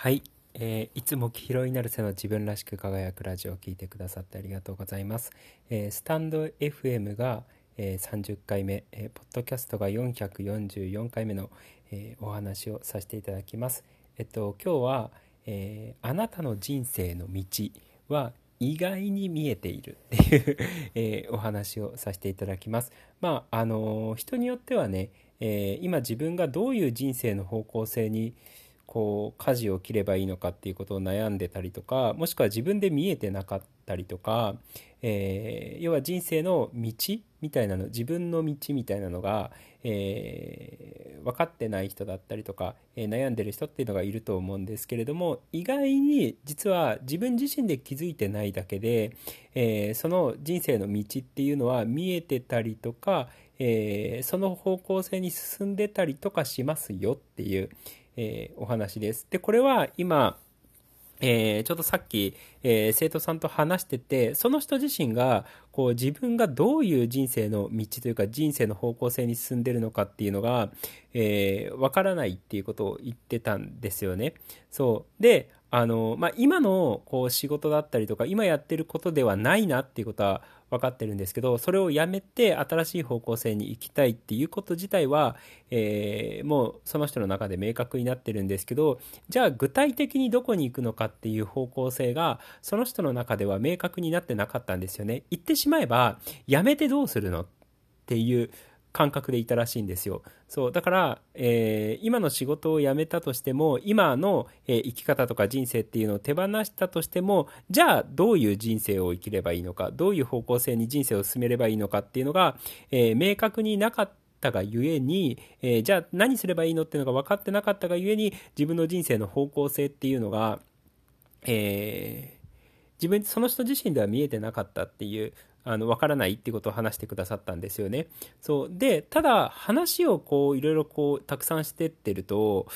はい、えー、いつも黄色になる背の自分らしく輝くラジオを聴いてくださってありがとうございます。えー、スタンド FM が、えー、30回目、えー、ポッドキャストが444回目の、えー、お話をさせていただきます。えっと今日は、えー、あなたの人生の道は意外に見えている っていうえー、お話をさせていただきます。まああの人によってはね、えー、今自分がどういう人生の方向性にこう舵を切ればいいのかっていうことを悩んでたりとかもしくは自分で見えてなかったりとか、えー、要は人生の道みたいなの自分の道みたいなのが、えー、分かってない人だったりとか、えー、悩んでる人っていうのがいると思うんですけれども意外に実は自分自身で気づいてないだけで、えその人生の道っていうのは見えてたりとか、えその方向性に進んでたりとかしますよっていう、えー、お話です。で、これは今、えー、ちょうどさっき、えー、生徒さんと話してて、その人自身が、こう自分がどういう人生の道というか人生の方向性に進んでるのかっていうのが、えー、わからないっていうことを言ってたんですよね。そう。で、あの、まあ、今のこう仕事だったりとか、今やってることではないなっていうことは分かってるんですけど、それをやめて新しい方向性に行きたいっていうこと自体は、えー、もうその人の中で明確になってるんですけど、じゃあ具体的にどこに行くのかっていう方向性が、その人の中では明確になってなかったんですよね。言ってしまえば、やめてどうするのっていう感覚でいたらしいんですよ。そう。だから、えー、今の仕事を辞めたとしても、今の、えー、生き方とか人生っていうのを手放したとしても、じゃあどういう人生を生きればいいのか、どういう方向性に人生を進めればいいのかっていうのが、えー、明確になかったがゆえに、えじゃあ何すればいいのっていうのが分かってなかったがゆえに、自分の人生の方向性っていうのが、え自分、その人自身では見えてなかったっていうあの、わからないってことを話してくださったんですよね。そう。で、ただ、話をこう、いろいろこう、たくさんしてってると、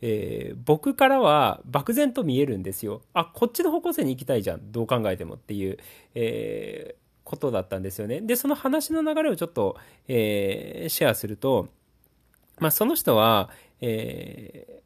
えー、僕からは漠然と見えるんですよ。あ、こっちの方向性に行きたいじゃん。どう考えてもっていう、えー、ことだったんですよね。で、その話の流れをちょっと、えー、シェアすると、まあ、その人は、えー、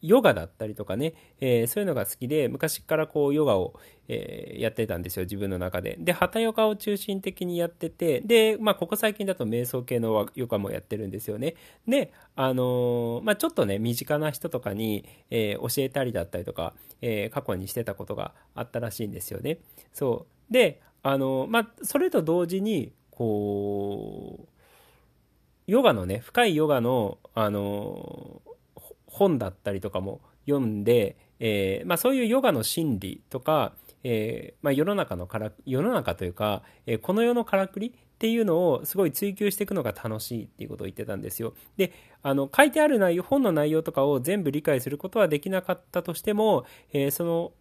ヨガだったりとかね、えー、そういうのが好きで、昔からこうヨガを、えー、やってたんですよ、自分の中で。で、ハタヨガを中心的にやってて、で、まあ、ここ最近だと瞑想系のヨガもやってるんですよね。で、あのー、まあ、ちょっとね、身近な人とかに、え教えたりだったりとか、え過去にしてたことがあったらしいんですよね。そう。で、あのまあ、それと同時に、こう、ヨガのね、深いヨガの、あの本だったりとかも読んで、えー、まあ、そういうヨガの心理とか、えー、まあ、世の中のから世の中というか、えー、この世のからくりっていうのをすごい追求していくのが楽しいっていうことを言ってたんですよ。で、あの、書いてある内容、本の内容とかを全部理解することはできなかったとしても、え、その、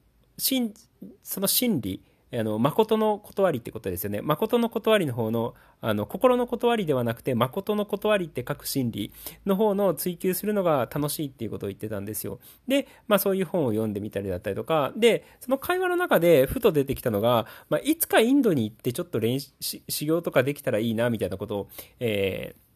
その心理、あの、誠の断りってことですよね。誠の断りの方の、あの、心の断りではなくて、誠の断りって書く心理の方の追求するのが楽しいっていうことを言ってたんですよ。で、まあそういう本を読んでみたりだったりとか、で、その会話の中でふと出てきたのが、まあいつかインドに行ってちょっと練習、修行とかできたらいいな、みたいなことを、えー、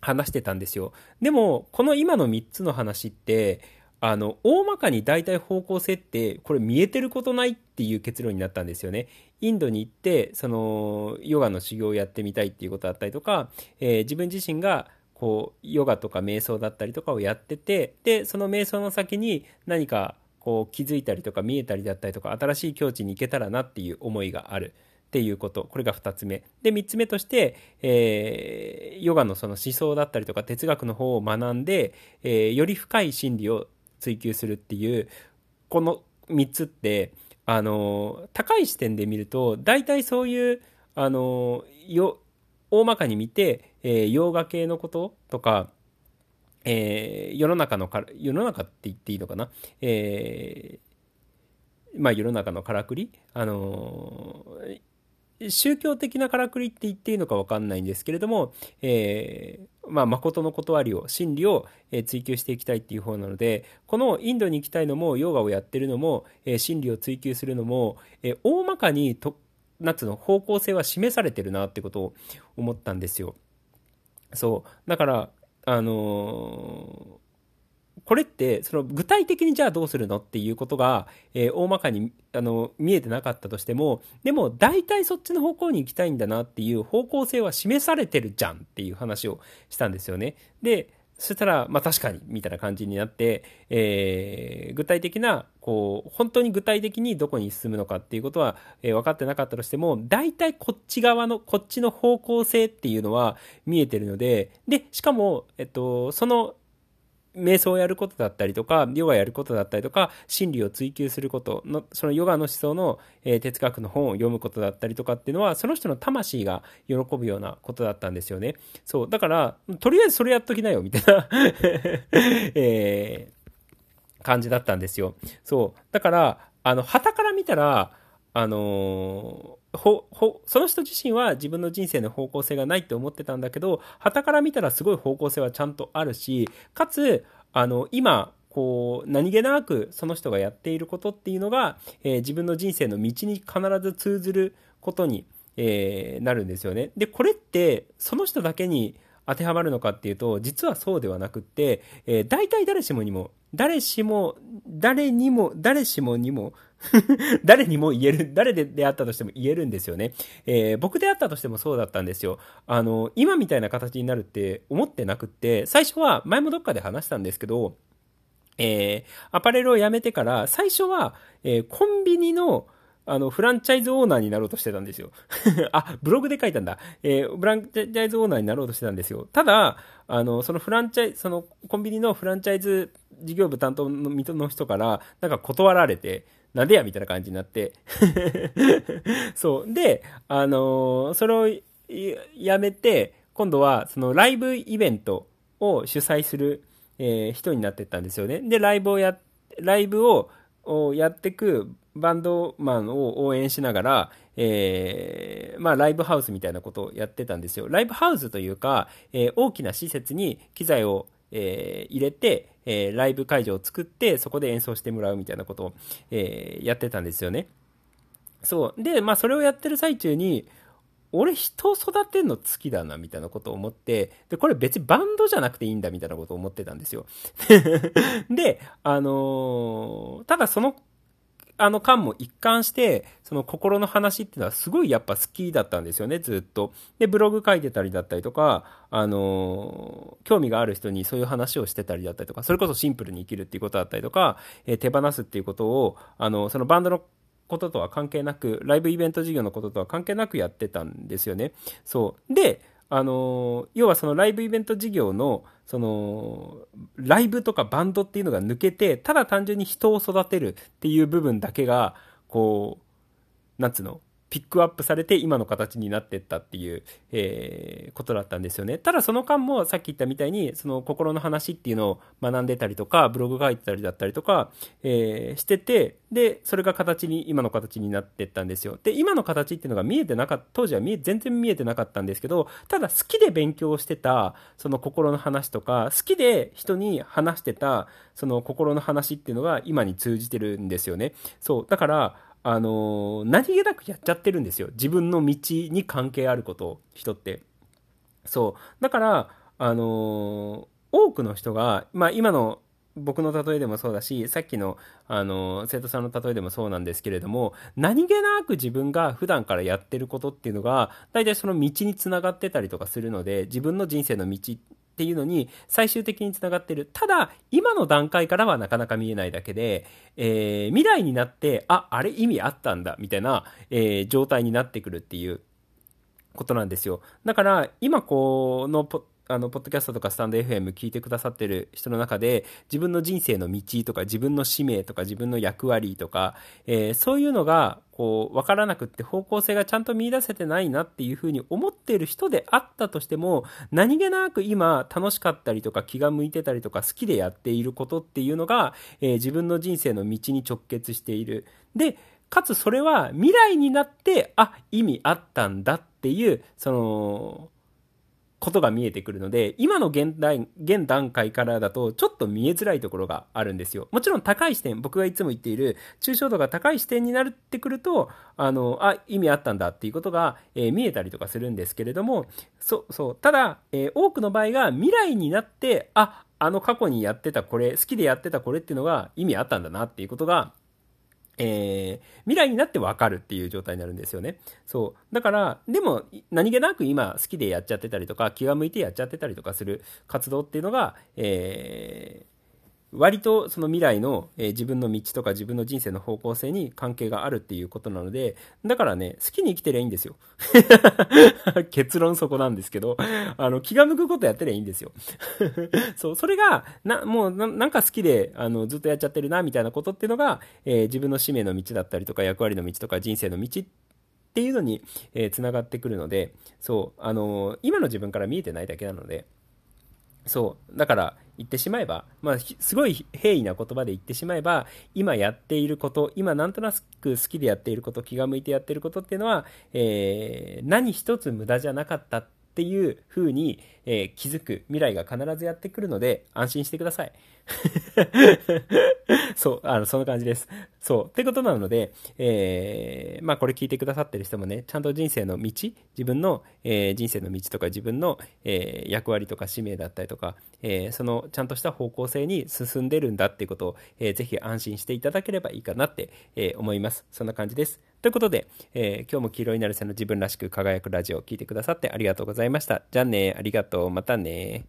話してたんですよ。でも、この今の3つの話って、あの、大まかに大体方向性って、これ見えてることないっていう結論になったんですよね。インドに行って、その、ヨガの修行をやってみたいっていうことだったりとか、えー、自分自身が、こう、ヨガとか瞑想だったりとかをやってて、で、その瞑想の先に何か、こう、気づいたりとか見えたりだったりとか、新しい境地に行けたらなっていう思いがある。っていうこと。これが2つ目。で、3つ目として、えー、ヨガのその思想だったりとか哲学の方を学んで、えー、より深い真理を追求するっていうこの3つってあの高い視点で見ると大体そういうあのよ大まかに見て、えー、洋画系のこととか、えー、世の中のか世の中って言っていいのかな、えー、まあ世の中のからくり？あの宗教的なからくりって言っていいのか分かんないんですけれども、えー、まあ、誠の断りを、真理をえ追求していきたいっていう方なので、このインドに行きたいのも、ヨガをやってるのも、え、真理を追求するのも、え、大まかにと、なの、方向性は示されてるなってことを思ったんですよ。そう。だから、あのーこれって、その具体的にじゃあどうするのっていうことが、えー、大まかに、あの、見えてなかったとしても、でも大体そっちの方向に行きたいんだなっていう方向性は示されてるじゃんっていう話をしたんですよね。で、そしたら、まあ確かに、みたいな感じになって、えー、具体的な、こう、本当に具体的にどこに進むのかっていうことは、えー、分かってなかったとしても、大体こっち側の、こっちの方向性っていうのは見えてるので、で、しかも、えっと、その瞑想をやることだったりとか、ヨガやることだったりとか、真理を追求することの、そのヨガの思想の、えー、哲学の本を読むことだったりとかっていうのは、その人の魂が喜ぶようなことだったんですよね。そう。だから、とりあえずそれやっときなよ、みたいな えー、感じだったんですよ。そう。だから、あの、旗から見たら、あのーほ、ほ、その人自身は自分の人生の方向性がないって思ってたんだけど、旗から見たらすごい方向性はちゃんとあるし、かつ、あの、今、こう、何気なくその人がやっていることっていうのが、えー、自分の人生の道に必ず通ずることに、えー、なるんですよね。で、これって、その人だけに当てはまるのかっていうと、実はそうではなくって、えー、大体誰しもにも、誰しも、誰にも、誰しもにも 誰にも言える、誰で出会ったとしても言えるんですよね。えー、僕であったとしてもそうだったんですよ。あの、今みたいな形になるって思ってなくって、最初は、前もどっかで話したんですけど、えー、アパレルを辞めてから、最初は、えー、コンビニの、あの、フランチャイズオーナーになろうとしてたんですよ。あ、ブログで書いたんだ。えー、フランチャイズオーナーになろうとしてたんですよ。ただ、あの、そのフランチャイ、そのコンビニのフランチャイズ事業部担当の人から、なんか断られて、なんでやみたいな感じになって そう。で、あのー、それをやめて、今度はそのライブイベントを主催する、えー、人になってったんですよね。で、ライブをや、ライブをやってくバンドマンを応援しながら、えー、まあ、ライブハウスみたいなことをやってたんですよ。ライブハウスというか、えー、大きな施設に機材をえー、入れて、えー、ライブ会場を作って、そこで演奏してもらうみたいなことを、えー、やってたんですよね。そう。で、まあ、それをやってる最中に、俺人を育てるの好きだな、みたいなことを思って、で、これ別にバンドじゃなくていいんだ、みたいなことを思ってたんですよ。で、あのー、ただそのあの間も一貫して、その心の話っていうのはすごいやっぱ好きだったんですよね、ずっと。で、ブログ書いてたりだったりとか、あのー、興味がある人にそういう話をしてたりだったりとか、それこそシンプルに生きるっていうことだったりとか、えー、手放すっていうことを、あの、そのバンドのこととは関係なく、ライブイベント事業のこととは関係なくやってたんですよね。そう。で、あの、要はそのライブイベント事業の、その、ライブとかバンドっていうのが抜けて、ただ単純に人を育てるっていう部分だけが、こう、なんつうの、ピックアップされて今の形になってったっていう、えー、ことだったんですよね。ただその間もさっき言ったみたいに、その心の話っていうのを学んでたりとか、ブログ書いてたりだったりとか、えー、してて、で、それが形に、今の形になってったんですよ。で、今の形っていうのが見えてなかった、当時は見え、全然見えてなかったんですけど、ただ好きで勉強してた、その心の話とか、好きで人に話してた、その心の話っていうのが今に通じてるんですよね。そう。だから、あの何気なくやっちゃってるんですよ。自分の道に関係あること、人って。そう。だから、あの多くの人が、まあ今の僕の例えでもそうだし、さっきの、あの、生徒さんの例えでもそうなんですけれども、何気なく自分が普段からやってることっていうのが、大体その道につながってたりとかするので、自分の人生の道っていうのに最終的につながってる。ただ、今の段階からはなかなか見えないだけで、えー、未来になって、あ、あれ意味あったんだ、みたいな、えー、状態になってくるっていうことなんですよ。だから、今このあの、ポッドキャストとかスタンド FM 聞いてくださってる人の中で、自分の人生の道とか、自分の使命とか、自分の役割とか、えー、そういうのが、こう、わからなくって方向性がちゃんと見出せてないなっていうふうに思っている人であったとしても、何気なく今楽しかったりとか気が向いてたりとか好きでやっていることっていうのが、えー、自分の人生の道に直結している。で、かつそれは未来になって、あ、意味あったんだっていう、その、ことが見えてくるので、今の現代、現段階からだとちょっと見えづらいところがあるんですよ。もちろん高い視点、僕がいつも言っている抽象度が高い視点になってくると、あの、あ、意味あったんだっていうことが、えー、見えたりとかするんですけれども、そう、そう。ただ、えー、多くの場合が未来になって、あ、あの過去にやってたこれ、好きでやってたこれっていうのが意味あったんだなっていうことが、えー、未来になってわかるっていう状態になるんですよね。そう。だから、でも、何気なく今好きでやっちゃってたりとか、気が向いてやっちゃってたりとかする活動っていうのが、えー、割とその未来の、えー、自分の道とか自分の人生の方向性に関係があるっていうことなので、だからね、好きに生きてりゃいいんですよ。結論そこなんですけど、あの、気が向くことやってりゃいいんですよ。そう、それが、な、もうな、なんか好きで、あの、ずっとやっちゃってるな、みたいなことっていうのが、えー、自分の使命の道だったりとか、役割の道とか、人生の道っていうのに、えー、繋がってくるので、そう、あのー、今の自分から見えてないだけなので、そう。だから、言ってしまえば、まあ、すごい平易な言葉で言ってしまえば、今やっていること、今なんとなく好きでやっていること、気が向いてやっていることっていうのは、えー、何一つ無駄じゃなかったっていう風に、えー、気づく未来が必ずやってくるので、安心してください。そう、あの、そんな感じです。そう。ってことなので、えー、まあこれ聞いてくださってる人もね、ちゃんと人生の道、自分の、えー、人生の道とか自分の、えー、役割とか使命だったりとか、えー、そのちゃんとした方向性に進んでるんだっていうことを、えー、ぜひ安心していただければいいかなって、えー、思います。そんな感じです。ということで、えー、今日も黄色いなるせの自分らしく輝くラジオを聴いてくださってありがとうございました。じゃあね、ありがとう。またね。